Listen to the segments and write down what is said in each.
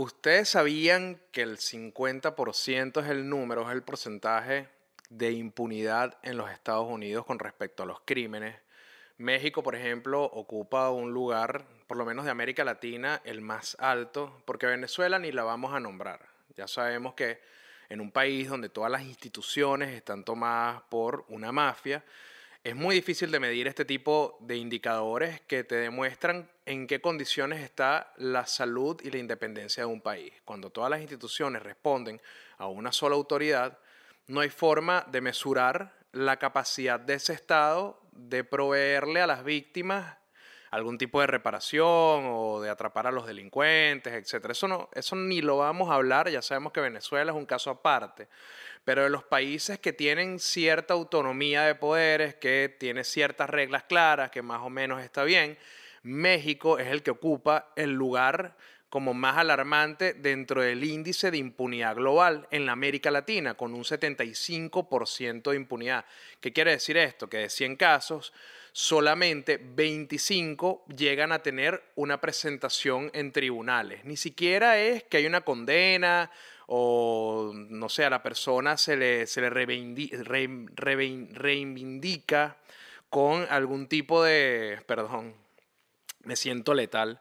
¿Ustedes sabían que el 50% es el número, es el porcentaje de impunidad en los Estados Unidos con respecto a los crímenes? México, por ejemplo, ocupa un lugar, por lo menos de América Latina, el más alto, porque Venezuela ni la vamos a nombrar. Ya sabemos que en un país donde todas las instituciones están tomadas por una mafia, es muy difícil de medir este tipo de indicadores que te demuestran en qué condiciones está la salud y la independencia de un país. Cuando todas las instituciones responden a una sola autoridad, no hay forma de mesurar la capacidad de ese Estado de proveerle a las víctimas algún tipo de reparación o de atrapar a los delincuentes, etc. Eso, no, eso ni lo vamos a hablar, ya sabemos que Venezuela es un caso aparte pero de los países que tienen cierta autonomía de poderes, que tiene ciertas reglas claras, que más o menos está bien, México es el que ocupa el lugar como más alarmante dentro del índice de impunidad global en la América Latina, con un 75% de impunidad. ¿Qué quiere decir esto? Que de 100 casos, solamente 25 llegan a tener una presentación en tribunales. Ni siquiera es que hay una condena o no sé, a la persona se le, se le reivindica con algún tipo de, perdón, me siento letal,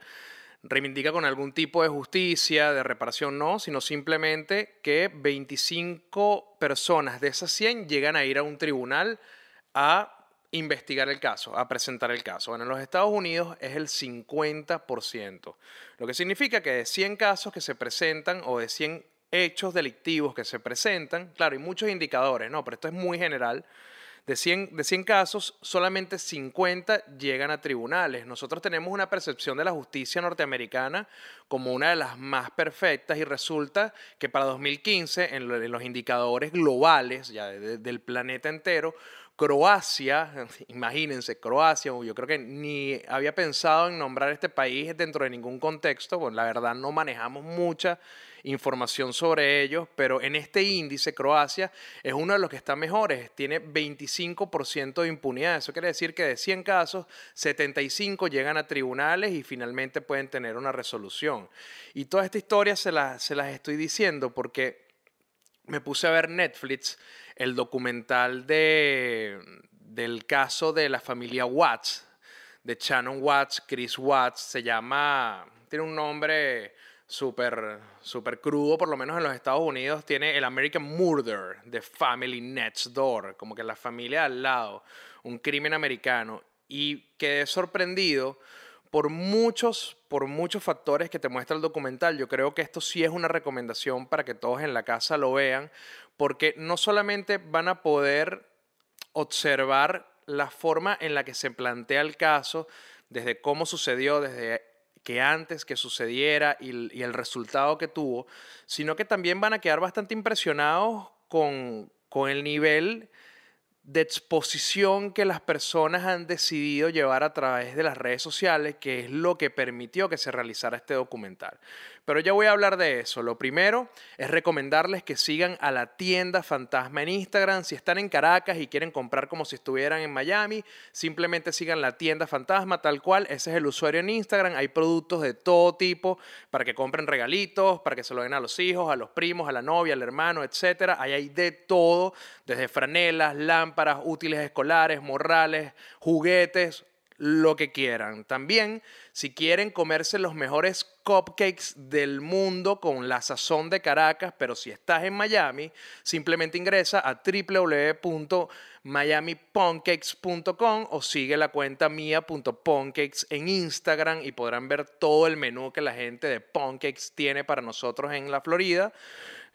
reivindica con algún tipo de justicia, de reparación, no, sino simplemente que 25 personas de esas 100 llegan a ir a un tribunal a investigar el caso, a presentar el caso. Bueno, en los Estados Unidos es el 50%, lo que significa que de 100 casos que se presentan o de 100 hechos delictivos que se presentan, claro, hay muchos indicadores, ¿no? Pero esto es muy general. De 100, de 100 casos, solamente 50 llegan a tribunales. Nosotros tenemos una percepción de la justicia norteamericana como una de las más perfectas y resulta que para 2015, en, los indicadores globales ya del planeta entero, Croacia, imagínense, Croacia, yo creo que ni había pensado en nombrar este país dentro de ningún contexto, pues la verdad no manejamos mucha información sobre ellos, pero en este índice Croacia es uno de los que está mejores, tiene 25% de impunidad, eso quiere decir que de 100 casos, 75 llegan a tribunales y finalmente pueden tener una resolución. Y toda esta historia se, se las estoy diciendo porque me puse a ver Netflix el documental de, del caso de la familia Watts, de Shannon Watts, Chris Watts, se llama, tiene un nombre súper super crudo, por lo menos en los Estados Unidos, tiene el American Murder, The Family Next Door, como que la familia al lado, un crimen americano. Y quedé sorprendido por muchos, por muchos factores que te muestra el documental, yo creo que esto sí es una recomendación para que todos en la casa lo vean, porque no solamente van a poder observar la forma en la que se plantea el caso, desde cómo sucedió, desde que antes que sucediera y, el resultado que tuvo, sino que también van a quedar bastante impresionados con, con el nivel de exposición que las personas han decidido llevar a través de las redes sociales, que es lo que permitió que se realizara este documental. Pero ya voy a hablar de eso. Lo primero es recomendarles que sigan a la tienda Fantasma en Instagram. Si están en Caracas y quieren comprar como si estuvieran en Miami, simplemente sigan la tienda Fantasma tal cual. Ese es el usuario en Instagram. Hay productos de todo tipo para que compren regalitos, para que se lo den a los hijos, a los primos, a la novia, al hermano, etc. Ahí hay de todo, desde franelas, lámparas, útiles escolares, morrales, juguetes, lo que quieran. También, si quieren comerse los mejores cupcakes del mundo con la sazón de Caracas, pero si estás en Miami, simplemente ingresa a www.miamipancakes.com o sigue la cuenta mía.pancakes en Instagram y podrán ver todo el menú que la gente de Pancakes tiene para nosotros en la Florida.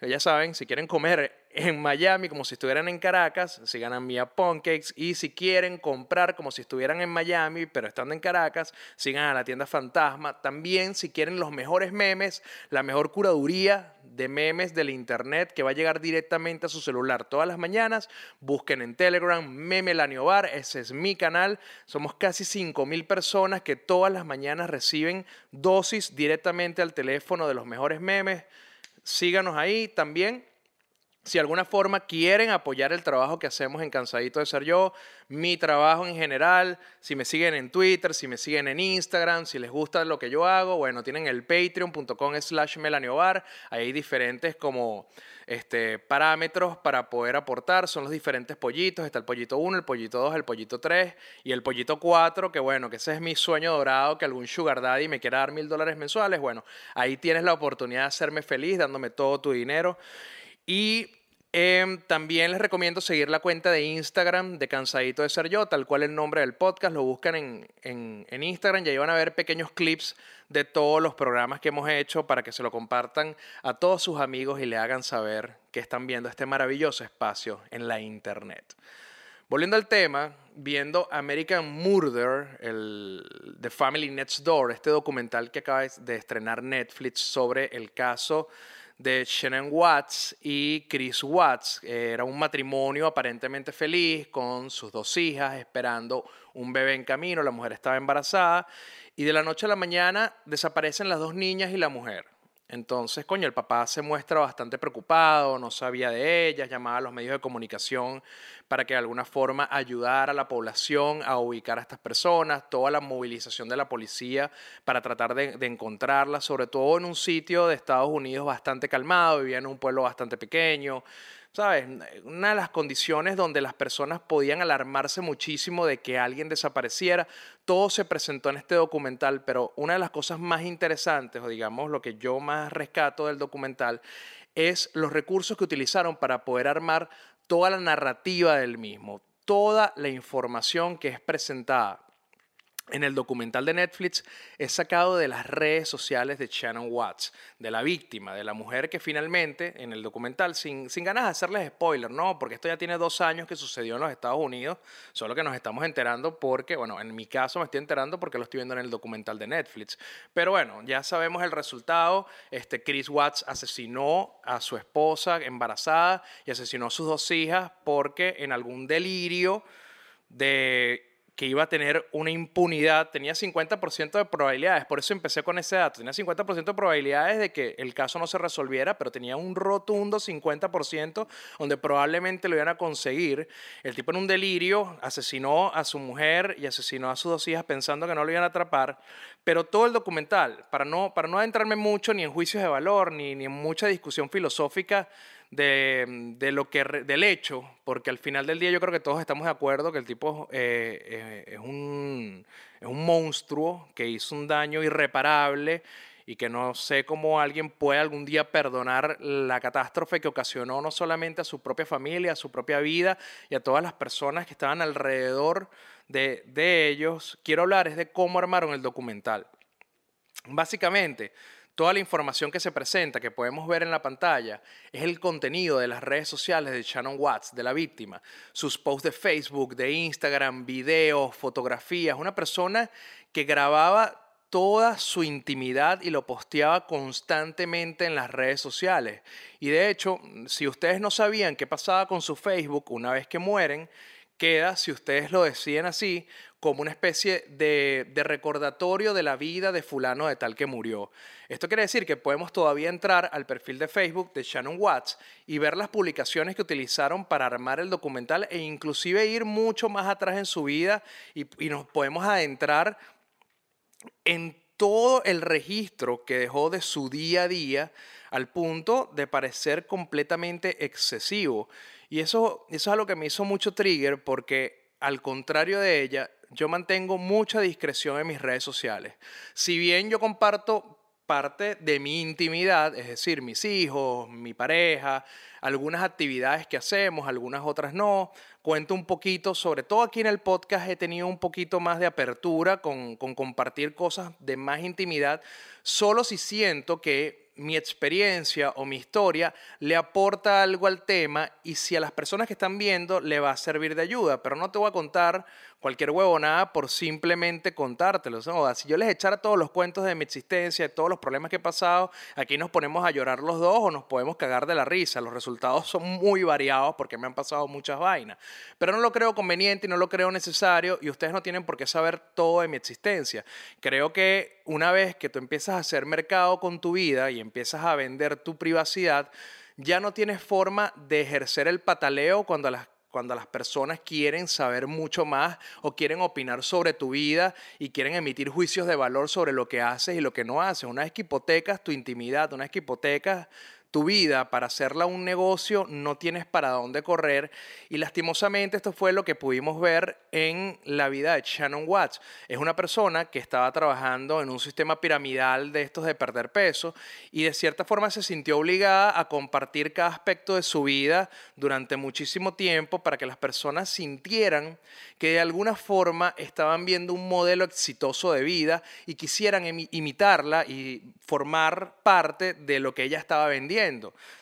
Ya saben, si quieren comer en Miami como si estuvieran en Caracas, sigan a Mia Pancakes y si quieren comprar como si estuvieran en Miami pero estando en Caracas, sigan a la tienda Fantasma. También si quieren los mejores memes, la mejor curaduría de memes del internet que va a llegar directamente a su celular todas las mañanas, busquen en Telegram Meme Bar, ese es mi canal. Somos casi 5000 personas que todas las mañanas reciben dosis directamente al teléfono de los mejores memes. Síganos ahí también si de alguna forma quieren apoyar el trabajo que hacemos en Cansadito de Ser Yo, mi trabajo en general, si me siguen en Twitter, si me siguen en Instagram, si les gusta lo que yo hago, bueno, tienen el patreon.com slash melaniobar, ahí hay diferentes como este, parámetros para poder aportar, son los diferentes pollitos, está el pollito 1, el pollito 2, el pollito 3 y el pollito 4, que bueno, que ese es mi sueño dorado, que algún sugar daddy me quiera dar mil dólares mensuales, bueno, ahí tienes la oportunidad de hacerme feliz dándome todo tu dinero. Y em, también les recomiendo seguir la cuenta de Instagram de Cansadito de Ser Yo, tal cual el nombre del podcast. Lo buscan en, en, Instagram y ahí van a ver pequeños clips de todos los programas que hemos hecho para que se lo compartan a todos sus amigos y le hagan saber que están viendo este maravilloso espacio en la Internet. Volviendo al tema, viendo American Murder, el The Family Next Door, este documental que acaba de estrenar Netflix sobre el caso de Shannon Watts y Chris Watts. Era un matrimonio aparentemente feliz con sus dos hijas esperando un bebé en camino, la mujer estaba embarazada y de la noche a la mañana desaparecen las dos niñas y la mujer. Entonces, coño, el papá se muestra bastante preocupado, no sabía de ellas, llamaba a los medios de comunicación para que de alguna forma ayudara a la población a ubicar a estas personas, toda la movilización de la policía para tratar de, de encontrarlas, sobre todo en un sitio de Estados Unidos bastante calmado, vivía en un pueblo bastante pequeño, ¿sabes? Una de las condiciones donde las personas podían alarmarse muchísimo de que alguien desapareciera, todo se presentó en este documental, pero una de las cosas más interesantes, o digamos lo que yo más rescato del documental, es los recursos que utilizaron para poder armar toda la narrativa del mismo, toda la información que es presentada en el documental de Netflix es sacado de las redes sociales de Shannon Watts, de la víctima, de la mujer que finalmente, en el documental, sin, sin ganas de hacerles spoiler, ¿no? Porque esto ya tiene dos años que sucedió en los Estados Unidos, solo que nos estamos enterando porque, bueno, en mi caso me estoy enterando porque lo estoy viendo en el documental de Netflix. Pero bueno, ya sabemos el resultado. Este, Chris Watts asesinó a su esposa embarazada y asesinó a sus dos hijas porque en algún delirio de que iba a tener una impunidad, tenía 50% de probabilidades, por eso empecé con ese dato, tenía 50% de probabilidades de que el caso no se resolviera, pero tenía un rotundo 50% donde probablemente lo iban a conseguir. El tipo en un delirio asesinó a su mujer y asesinó a sus dos hijas pensando que no lo iban a atrapar, pero todo el documental, para no, para no adentrarme mucho ni en juicios de valor, ni, ni en mucha discusión filosófica, de, de, lo que, del hecho, porque al final del día yo creo que todos estamos de acuerdo que el tipo eh, eh, es, un, es un monstruo que hizo un daño irreparable y que no sé cómo alguien puede algún día perdonar la catástrofe que ocasionó no solamente a su propia familia, a su propia vida y a todas las personas que estaban alrededor de, de ellos. Quiero hablar es de cómo armaron el documental. Básicamente, Toda la información que se presenta, que podemos ver en la pantalla, es el contenido de las redes sociales de Shannon Watts, de la víctima. Sus posts de Facebook, de Instagram, videos, fotografías. Una persona que grababa toda su intimidad y lo posteaba constantemente en las redes sociales. Y de hecho, si ustedes no sabían qué pasaba con su Facebook una vez que mueren, queda, si ustedes lo deciden así, como una especie de, recordatorio de la vida de fulano de tal que murió. Esto quiere decir que podemos todavía entrar al perfil de Facebook de Shannon Watts y ver las publicaciones que utilizaron para armar el documental e inclusive ir mucho más atrás en su vida y, y nos podemos adentrar en todo el registro que dejó de su día a día al punto de parecer completamente excesivo. Y eso, eso es algo que me hizo mucho trigger porque al contrario de ella, yo mantengo mucha discreción en mis redes sociales. Si bien yo comparto parte de mi intimidad, es decir, mis hijos, mi pareja, algunas actividades que hacemos, algunas otras no. Cuento un poquito, sobre todo aquí en el podcast he tenido un poquito más de apertura con, compartir cosas de más intimidad, solo si siento que mi experiencia o mi historia le aporta algo al tema y si a las personas que están viendo le va a servir de ayuda, pero no te voy a contar cualquier huevonada por simplemente contártelo. ¿no? Si yo les echara todos los cuentos de mi existencia, de todos los problemas que he pasado, aquí nos ponemos a llorar los dos o nos podemos cagar de la risa. Los resultados son muy variados porque me han pasado muchas vainas. Pero no lo creo conveniente y no lo creo necesario y ustedes no tienen por qué saber todo de mi existencia. Creo que una vez que tú empiezas a hacer mercado con tu vida y empiezas a vender tu privacidad, ya no tienes forma de ejercer el pataleo cuando las cuando las personas quieren saber mucho más o quieren opinar sobre tu vida y quieren emitir juicios de valor sobre lo que haces y lo que no haces. Una vez que hipotecas tu intimidad, una vez que hipotecas tu vida para hacerla un negocio, no tienes para dónde correr. Y lastimosamente esto fue lo que pudimos ver en la vida de Shannon Watts. Es una persona que estaba trabajando en un sistema piramidal de estos de perder peso y de cierta forma se sintió obligada a compartir cada aspecto de su vida durante muchísimo tiempo para que las personas sintieran que de alguna forma estaban viendo un modelo exitoso de vida y quisieran imitarla y formar parte de lo que ella estaba vendiendo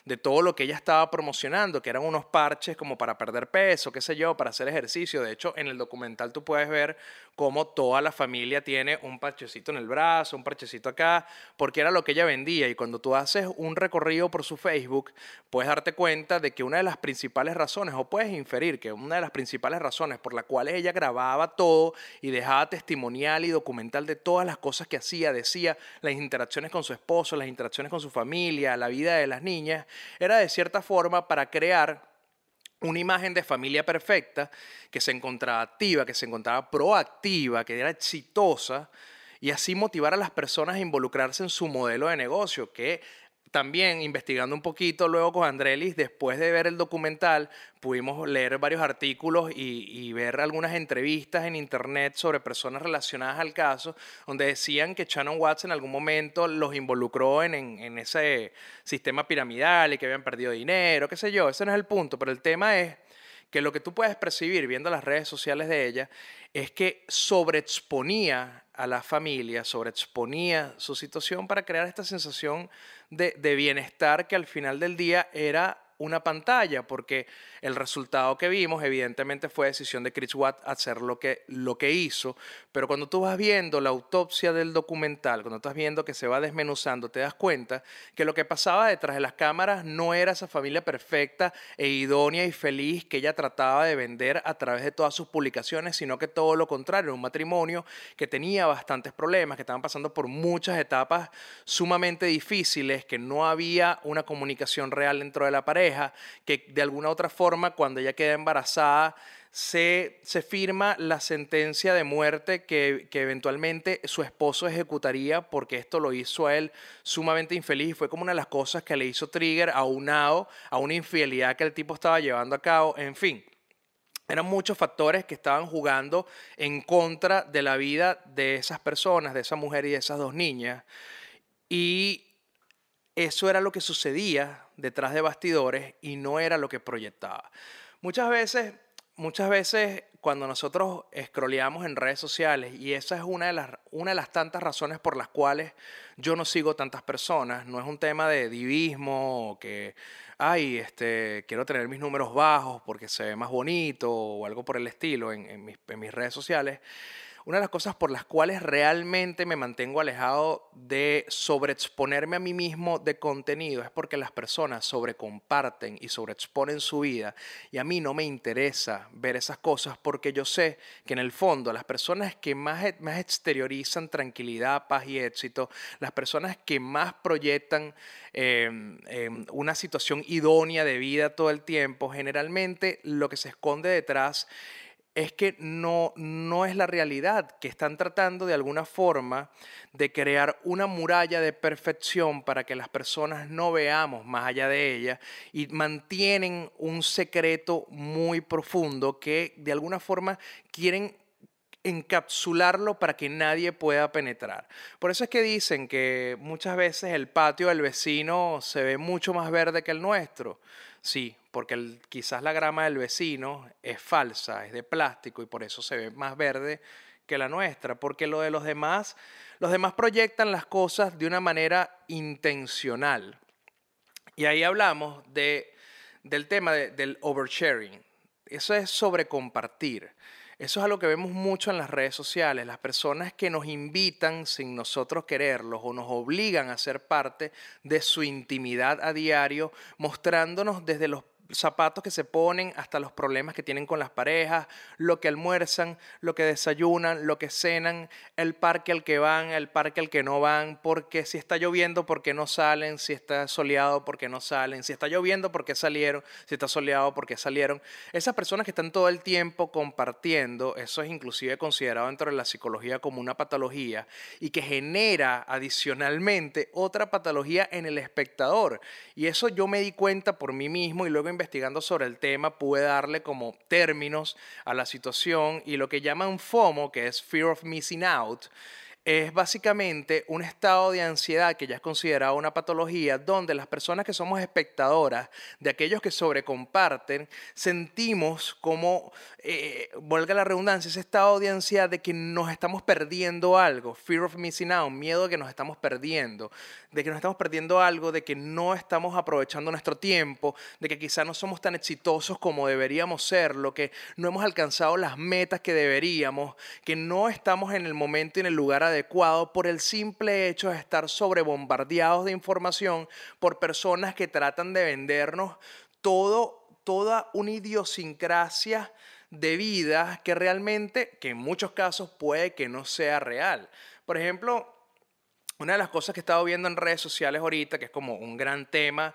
de todo lo que ella estaba promocionando, que eran unos parches como para perder peso, qué sé yo, para hacer ejercicio. De hecho, en el documental tú puedes ver cómo toda la familia tiene un parchecito en el brazo, un parchecito acá, porque era lo que ella vendía. Y cuando tú haces un recorrido por su Facebook, puedes darte cuenta de que una de las principales razones, o puedes inferir que una de las principales razones por las cuales ella grababa todo y dejaba testimonial y documental de todas las cosas que hacía, decía, las interacciones con su esposo, las interacciones con su familia, la vida de las niñas, era de cierta forma para crear una imagen de familia perfecta que se encontraba activa, que se encontraba proactiva, que era exitosa y así motivar a las personas a involucrarse en su modelo de negocio, que también investigando un poquito luego con Andrelis, después de ver el documental, pudimos leer varios artículos y, ver algunas entrevistas en internet sobre personas relacionadas al caso, donde decían que Shannon Watts en algún momento los involucró en, en ese sistema piramidal y que habían perdido dinero, qué sé yo, ese no es el punto, pero el tema es que lo que tú puedes percibir viendo las redes sociales de ella es que sobreexponía a la familia, sobreexponía su situación para crear esta sensación de, bienestar que al final del día era una pantalla, porque el resultado que vimos evidentemente fue decisión de Chris Watt hacer lo que, lo que hizo, pero cuando tú vas viendo la autopsia del documental, cuando estás viendo que se va desmenuzando, te das cuenta que lo que pasaba detrás de las cámaras no era esa familia perfecta e idónea y feliz que ella trataba de vender a través de todas sus publicaciones, sino que todo lo contrario, un matrimonio que tenía bastantes problemas, que estaban pasando por muchas etapas sumamente difíciles, que no había una comunicación real dentro de la pareja, que de alguna otra forma cuando ella queda embarazada se, se firma la sentencia de muerte que, que, eventualmente su esposo ejecutaría porque esto lo hizo a él sumamente infeliz fue como una de las cosas que le hizo trigger aunado a una infidelidad que el tipo estaba llevando a cabo, en fin. Eran muchos factores que estaban jugando en contra de la vida de esas personas, de esa mujer y de esas dos niñas. Y eso era lo que sucedía detrás de bastidores y no era lo que proyectaba. Muchas veces, muchas veces cuando nosotros scrolleamos en redes sociales, y esa es una de, las, una de las tantas razones por las cuales yo no sigo tantas personas, no es un tema de divismo o que, ay, este, quiero tener mis números bajos porque se ve más bonito o algo por el estilo en, mis, en mis redes sociales, una de las cosas por las cuales realmente me mantengo alejado de sobreexponerme a mí mismo de contenido es porque las personas sobrecomparten y sobreexponen su vida y a mí no me interesa ver esas cosas porque yo sé que en el fondo las personas que más, e, más exteriorizan tranquilidad, paz y éxito, las personas que más proyectan em, em, una situación idónea de vida todo el tiempo, generalmente lo que se esconde detrás es que no, no es la realidad, que están tratando de alguna forma de crear una muralla de perfección para que las personas no veamos más allá de ella y mantienen un secreto muy profundo que de alguna forma quieren encapsularlo para que nadie pueda penetrar. Por eso es que dicen que muchas veces el patio del vecino se ve mucho más verde que el nuestro. Sí, porque quizás la grama del vecino es falsa, es de plástico y por eso se ve más verde que la nuestra, porque lo de los demás, los demás proyectan las cosas de una manera intencional. Y ahí hablamos de, del tema del oversharing. Eso es sobre compartir. Eso es algo que vemos mucho en las redes sociales, las personas que nos invitan sin nosotros quererlos o nos obligan a ser parte de su intimidad a diario, mostrándonos desde los zapatos que se ponen, hasta los problemas que tienen con las parejas, lo que almuerzan, lo que desayunan, lo que cenan, el parque al que van, el parque al que no van, porque si está lloviendo, ¿por qué no salen? Si está soleado, ¿por qué no salen? Si está lloviendo, ¿por qué salieron? Si está soleado, ¿por qué salieron? Esas personas que están todo el tiempo compartiendo, eso es inclusive considerado dentro de la psicología como una patología y que genera adicionalmente otra patología en el espectador. Y eso yo me di cuenta por mí mismo y luego investigando sobre el tema pude darle como términos a la situación y lo que llaman FOMO, que es Fear of Missing Out, es básicamente un estado de ansiedad que ya es considerado una patología donde las personas que somos espectadoras de aquellos que sobrecomparten sentimos como, eh, valga la redundancia, ese estado de ansiedad de que nos estamos perdiendo algo, fear of missing out, miedo de que nos estamos perdiendo, de que nos estamos perdiendo algo, de que no estamos aprovechando nuestro tiempo, de que quizás no somos tan exitosos como deberíamos serlo, que no hemos alcanzado las metas que deberíamos, que no estamos en el momento y en el lugar adecuado por el simple hecho de estar sobrebombardeados de información por personas que tratan de vendernos todo, toda una idiosincrasia de vida que realmente, que en muchos casos puede que no sea real. Por ejemplo, una de las cosas que he estado viendo en redes sociales ahorita, que es como un gran tema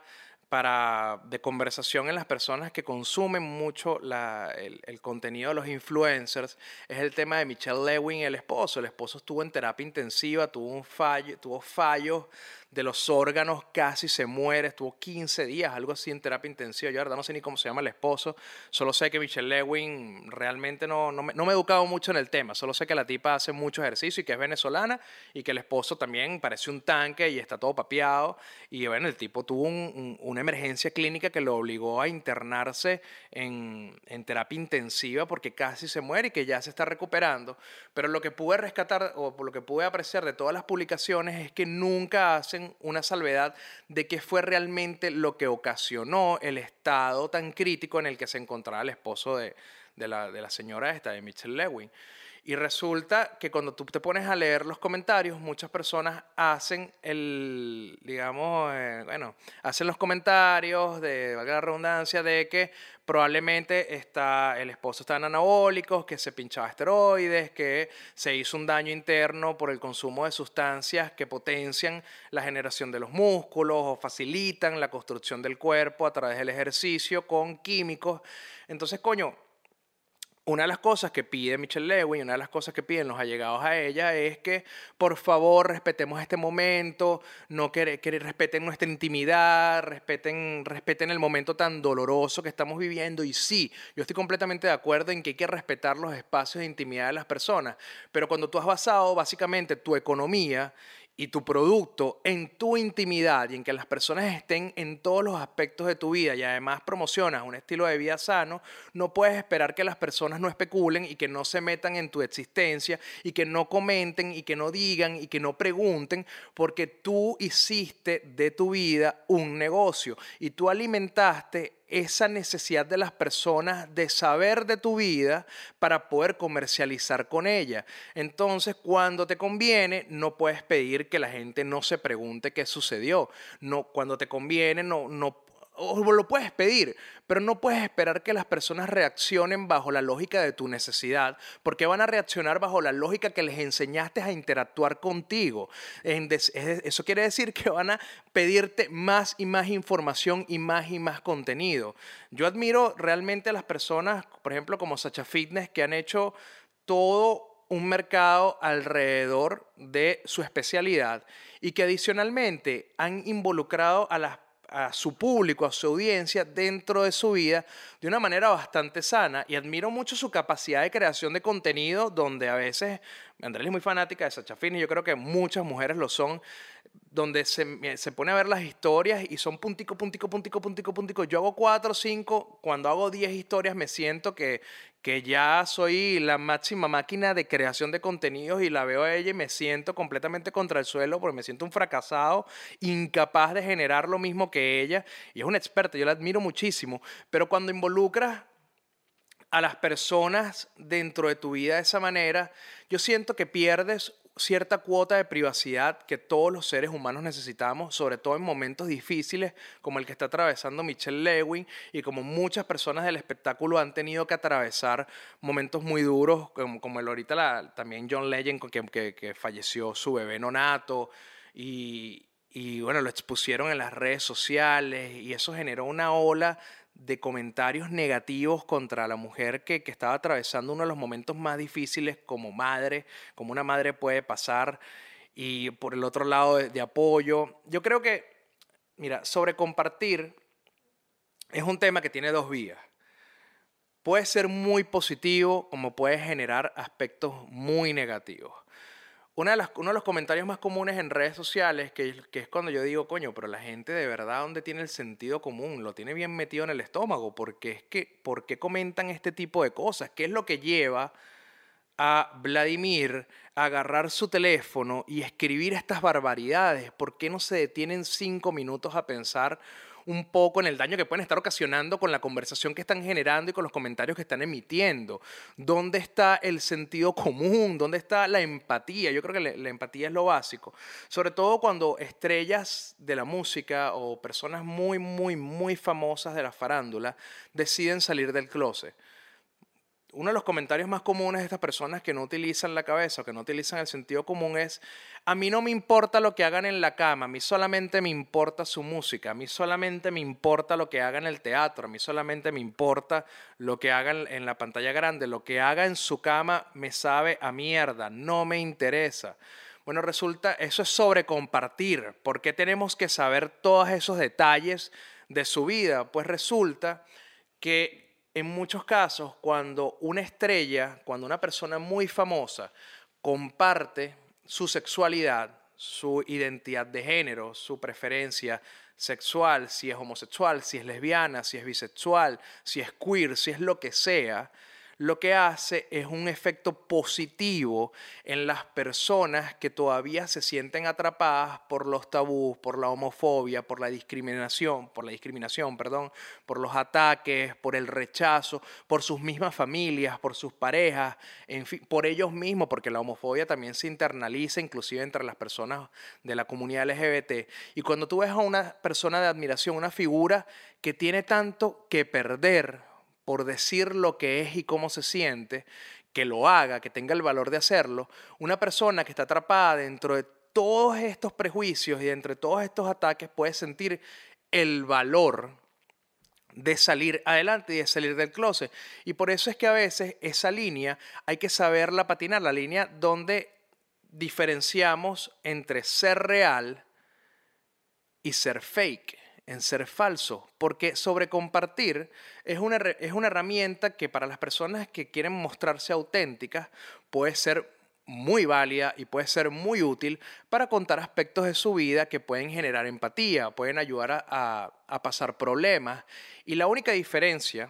para, de conversación en las personas que consumen mucho el, el, contenido de los influencers, es el tema de Michelle Lewin, el esposo. El esposo estuvo en terapia intensiva, tuvo, un fallo, tuvo fallos de los órganos, casi se muere, estuvo 15 días, algo así en terapia intensiva. Yo, verdad, no sé ni cómo se llama el esposo, solo sé que Michelle Lewin realmente no, no, me, no me he educado mucho en el tema, solo sé que la tipa hace mucho ejercicio y que es venezolana y que el esposo también parece un tanque y está todo papeado. Y bueno, el tipo tuvo una emergencia clínica que lo obligó a internarse en, en terapia intensiva porque casi se muere y que ya se está recuperando. Pero lo que pude rescatar o lo que pude apreciar de todas las publicaciones es que nunca hace una salvedad de qué fue realmente lo que ocasionó el estado tan crítico en el que se encontraba el esposo de, la, de la señora esta, de Mitchell Lewin. Y resulta que cuando tú te pones a leer los comentarios, muchas personas hacen el, digamos, eh, bueno, hacen los comentarios de, valga la redundancia, de que probablemente está, el esposo está en anabólicos, que se pinchaba esteroides, que se hizo un daño interno por el consumo de sustancias que potencian la generación de los músculos o facilitan la construcción del cuerpo a través del ejercicio con químicos. Entonces, coño, una de las cosas que pide Michelle Lewin, una de las cosas que piden los allegados a ella es que por favor respetemos este momento, no que, respeten nuestra intimidad, respeten, respeten el momento tan doloroso que estamos viviendo. Y sí, yo estoy completamente de acuerdo en que hay que respetar los espacios de intimidad de las personas, pero cuando tú has basado básicamente tu economía y tu producto en tu intimidad y en que las personas estén en todos los aspectos de tu vida y además promocionas un estilo de vida sano, no puedes esperar que las personas no especulen y que no se metan en tu existencia y que no comenten y que no digan y que no pregunten porque tú hiciste de tu vida un negocio y tú alimentaste esa necesidad de las personas de saber de tu vida para poder comercializar con ella. Entonces, cuando te conviene, no puedes pedir que la gente no se pregunte qué sucedió. No, cuando te conviene, no, no o lo puedes pedir, pero no puedes esperar que las personas reaccionen bajo la lógica de tu necesidad, porque van a reaccionar bajo la lógica que les enseñaste a interactuar contigo. Eso quiere decir que van a pedirte más y más información y más y más contenido. Yo admiro realmente a las personas, por ejemplo, como Sacha Fitness, que han hecho todo un mercado alrededor de su especialidad y que adicionalmente han involucrado a las a su público, a su audiencia dentro de su vida de una manera bastante sana. Y admiro mucho su capacidad de creación de contenido donde a veces Andrés es muy fanática de Sacha Fitness, yo creo que muchas mujeres lo son, donde se, se, pone a ver las historias y son puntico, puntico, puntico, puntico, puntico. Yo hago cuatro cinco, cuando hago diez historias me siento que, que ya soy la máxima máquina de creación de contenidos y la veo a ella y me siento completamente contra el suelo porque me siento un fracasado, incapaz de generar lo mismo que ella. Y es una experta, yo la admiro muchísimo, pero cuando involucras a las personas dentro de tu vida de esa manera, yo siento que pierdes cierta cuota de privacidad que todos los seres humanos necesitamos, sobre todo en momentos difíciles como el que está atravesando Michelle Lewin y como muchas personas del espectáculo han tenido que atravesar momentos muy duros, como, el ahorita la, también John Legend, que, que, falleció su bebé nonato y, y bueno, lo expusieron en las redes sociales y eso generó una ola de comentarios negativos contra la mujer que, estaba atravesando uno de los momentos más difíciles como madre, como una madre puede pasar, y por el otro lado de, apoyo. Yo creo que, mira, sobre compartir es un tema que tiene dos vías. Puede ser muy positivo como puede generar aspectos muy negativos de las, uno de los comentarios más comunes en redes sociales, que, que, es cuando yo digo, coño, pero la gente de verdad, ¿dónde tiene el sentido común? Lo tiene bien metido en el estómago, porque es que, ¿por qué comentan este tipo de cosas? ¿Qué es lo que lleva a Vladimir a agarrar su teléfono y escribir estas barbaridades? ¿Por qué no se detienen cinco minutos a pensar un poco en el daño que pueden estar ocasionando con la conversación que están generando y con los comentarios que están emitiendo. ¿Dónde está el sentido común? ¿Dónde está la empatía? Yo creo que la, empatía es lo básico. Sobre todo cuando estrellas de la música o personas muy, muy, muy famosas de la farándula deciden salir del closet uno de los comentarios más comunes de estas personas que no utilizan la cabeza o que no utilizan el sentido común es, a mí no me importa lo que hagan en la cama, a mí solamente me importa su música, a mí solamente me importa lo que hagan en el teatro, a mí solamente me importa lo que hagan en la pantalla grande, lo que haga en su cama me sabe a mierda, no me interesa. Bueno, resulta, eso es sobre compartir. ¿Por qué tenemos que saber todos esos detalles de su vida? Pues resulta que en muchos casos, cuando una estrella, cuando una persona muy famosa comparte su sexualidad, su identidad de género, su preferencia sexual, si es homosexual, si es lesbiana, si es bisexual, si es queer, si es lo que sea, lo que hace es un efecto positivo en las personas que todavía se sienten atrapadas por los tabús, por la homofobia, por la discriminación, por la discriminación, perdón, por los ataques, por el rechazo, por sus mismas familias, por sus parejas, en fin, por ellos mismos, porque la homofobia también se internaliza inclusive entre las personas de la comunidad LGBT. Y cuando tú ves a una persona de admiración, una figura que tiene tanto que perder, por decir lo que es y cómo se siente, que lo haga, que tenga el valor de hacerlo, una persona que está atrapada dentro de todos estos prejuicios y entre todos estos ataques puede sentir el valor de salir adelante y de salir del closet. Y por eso es que a veces esa línea hay que saberla patinar, la línea donde diferenciamos entre ser real y ser fake en ser falso, porque sobrecompartir es una, es una herramienta que para las personas que quieren mostrarse auténticas puede ser muy válida y puede ser muy útil para contar aspectos de su vida que pueden generar empatía, pueden ayudar a, a pasar problemas. Y la única diferencia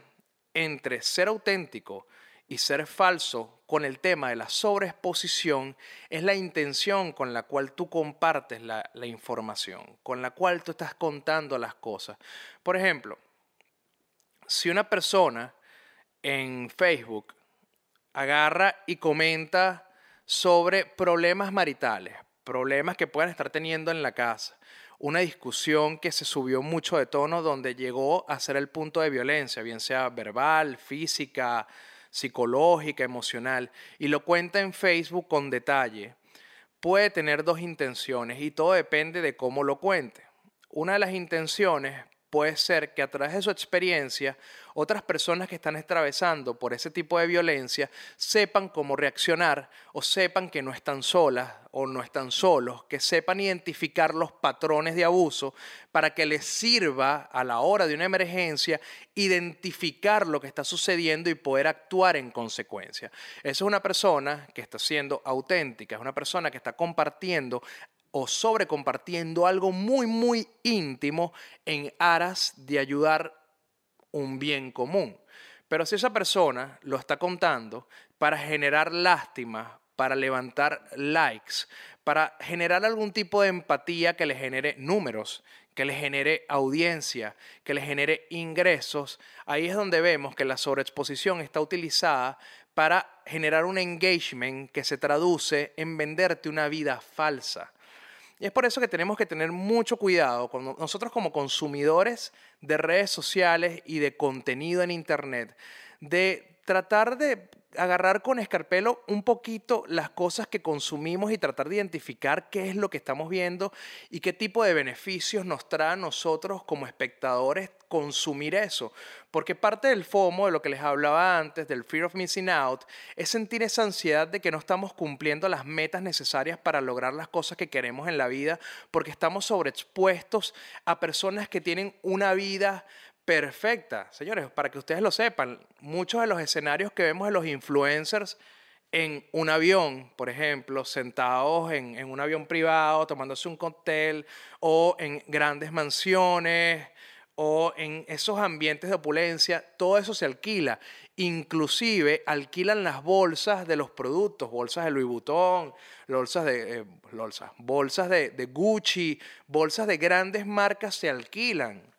entre ser auténtico y ser falso con el tema de la sobreexposición es la intención con la cual tú compartes la, información, con la cual tú estás contando las cosas. Por ejemplo, si una persona en Facebook agarra y comenta sobre problemas maritales, problemas que puedan estar teniendo en la casa, una discusión que se subió mucho de tono donde llegó a ser el punto de violencia, bien sea verbal, física, psicológica, emocional, y lo cuenta en Facebook con detalle, puede tener dos intenciones y todo depende de cómo lo cuente. Una de las intenciones puede ser que a través de su experiencia otras personas que están atravesando por ese tipo de violencia sepan cómo reaccionar o sepan que no están solas o no están solos, que sepan identificar los patrones de abuso para que les sirva a la hora de una emergencia identificar lo que está sucediendo y poder actuar en consecuencia. Esa es una persona que está siendo auténtica, es una persona que está compartiendo o sobre compartiendo algo muy, muy íntimo en aras de ayudar un bien común. Pero si esa persona lo está contando para generar lástima, para levantar likes, para generar algún tipo de empatía que le genere números, que le genere audiencia, que le genere ingresos, ahí es donde vemos que la sobreexposición está utilizada para generar un engagement que se traduce en venderte una vida falsa. Y es por eso que tenemos que tener mucho cuidado cuando nosotros como consumidores de redes sociales y de contenido en Internet, de tratar de agarrar con escarpelo un poquito las cosas que consumimos y tratar de identificar qué es lo que estamos viendo y qué tipo de beneficios nos trae a nosotros como espectadores consumir eso. Porque parte del FOMO, de lo que les hablaba antes, del fear of missing out, es sentir esa ansiedad de que no estamos cumpliendo las metas necesarias para lograr las cosas que queremos en la vida, porque estamos sobreexpuestos a personas que tienen una vida perfecta. Señores, para que ustedes lo sepan, muchos de los escenarios que vemos de los influencers en un avión, por ejemplo, sentados en, un avión privado, tomándose un cóctel, o en grandes mansiones, o en esos ambientes de opulencia, todo eso se alquila. Inclusive alquilan las bolsas de los productos, bolsas de Louis Vuitton, bolsas de, eh, bolsas, bolsas de Gucci, bolsas de grandes marcas se alquilan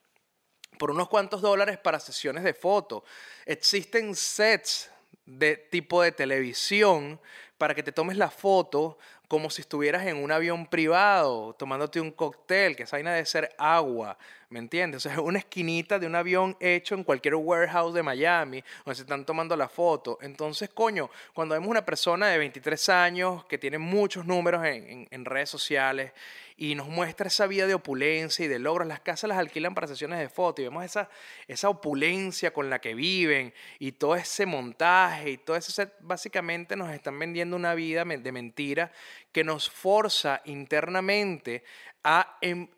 por unos cuantos dólares para sesiones de foto. Existen sets de tipo de televisión para que te tomes la foto como si estuvieras en un avión privado, tomándote un cóctel, que esa vaina de ser agua, ¿me entiendes? O sea, es una esquinita de un avión hecho en cualquier warehouse de Miami, donde se están tomando la foto. Entonces, coño, cuando vemos una persona de 23 años que tiene muchos números en, en redes sociales y nos muestra esa vida de opulencia y de logros. Las casas las alquilan para sesiones de foto y vemos esa, esa opulencia con la que viven y todo ese montaje y todo eso. Básicamente nos están vendiendo una vida de mentira que nos forza internamente a em,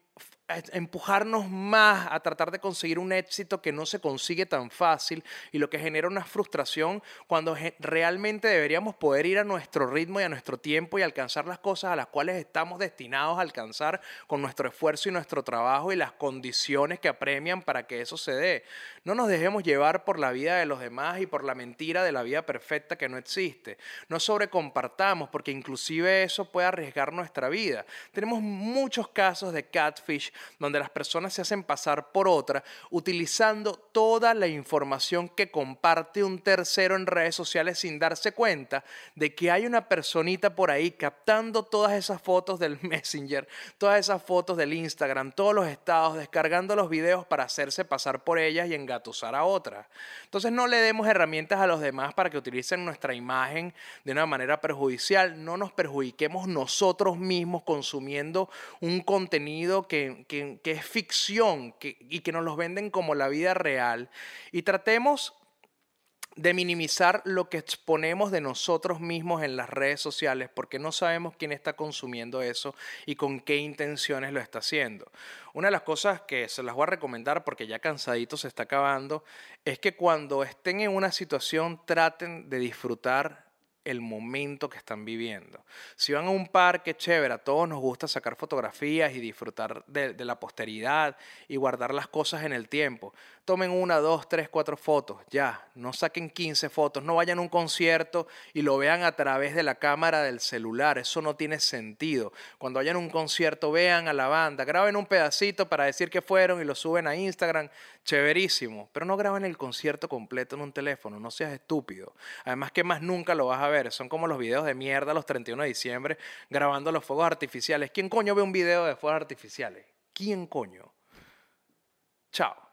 empujarnos más a tratar de conseguir un éxito que no se consigue tan fácil y lo que genera una frustración cuando realmente deberíamos poder ir a nuestro ritmo y a nuestro tiempo y alcanzar las cosas a las cuales estamos destinados a alcanzar con nuestro esfuerzo y nuestro trabajo y las condiciones que apremian para que eso se dé. No nos dejemos llevar por la vida de los demás y por la mentira de la vida perfecta que no existe. No sobrecompartamos porque inclusive eso puede arriesgar nuestra vida. Tenemos muchos casos de catfish donde las personas se hacen pasar por otra, utilizando toda la información que comparte un tercero en redes sociales sin darse cuenta de que hay una personita por ahí captando todas esas fotos del Messenger, todas esas fotos del Instagram, todos los estados, descargando los videos para hacerse pasar por ellas y engatusar a otras. Entonces no le demos herramientas a los demás para que utilicen nuestra imagen de una manera perjudicial, no nos perjudiquemos nosotros mismos consumiendo un contenido que, que, es ficción y que nos los venden como la vida real. Y tratemos de minimizar lo que exponemos de nosotros mismos en las redes sociales porque no sabemos quién está consumiendo eso y con qué intenciones lo está haciendo. Una de las cosas que se las voy a recomendar porque ya cansadito se está acabando es que cuando estén en una situación traten de disfrutar el momento que están viviendo. Si van a un parque chévere, a todos nos gusta sacar fotografías y disfrutar de, de, la posteridad y guardar las cosas en el tiempo tomen una, dos, tres, cuatro fotos, ya, no saquen 15 fotos, no vayan a un concierto y lo vean a través de la cámara del celular, eso no tiene sentido. Cuando vayan a un concierto, vean a la banda, graben un pedacito para decir que fueron y lo suben a Instagram, chéverísimo, pero no graben el concierto completo en un teléfono, no seas estúpido. Además que más nunca lo vas a ver, son como los videos de mierda los 31 de diciembre grabando los fuegos artificiales. ¿Quién coño ve un video de fuegos artificiales? ¿Quién coño? Chao.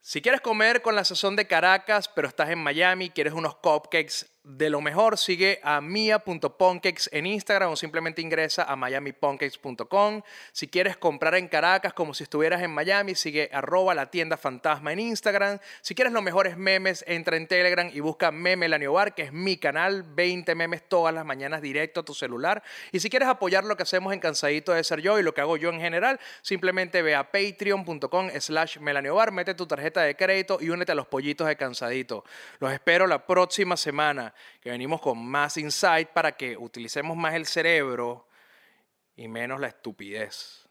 Si quieres comer con la sazón de Caracas, pero estás en Miami, quieres unos cupcakes de lo mejor, sigue a mia.pancakes en Instagram o simplemente ingresa a miamipancakes.com. Si quieres comprar en Caracas como si estuvieras en Miami, sigue arroba la tienda fantasma en Instagram. Si quieres los mejores memes, entra en Telegram y busca Meme Bar, que es mi canal, 20 memes todas las mañanas directo a tu celular. Y si quieres apoyar lo que hacemos en Cansadito de Ser Yo y lo que hago yo en general, simplemente ve a patreon.com slash melaniobar, mete tu tarjeta de crédito y únete a los pollitos de Cansadito. Los espero la próxima que venimos con más insight para que utilicemos más el cerebro y menos la estupidez.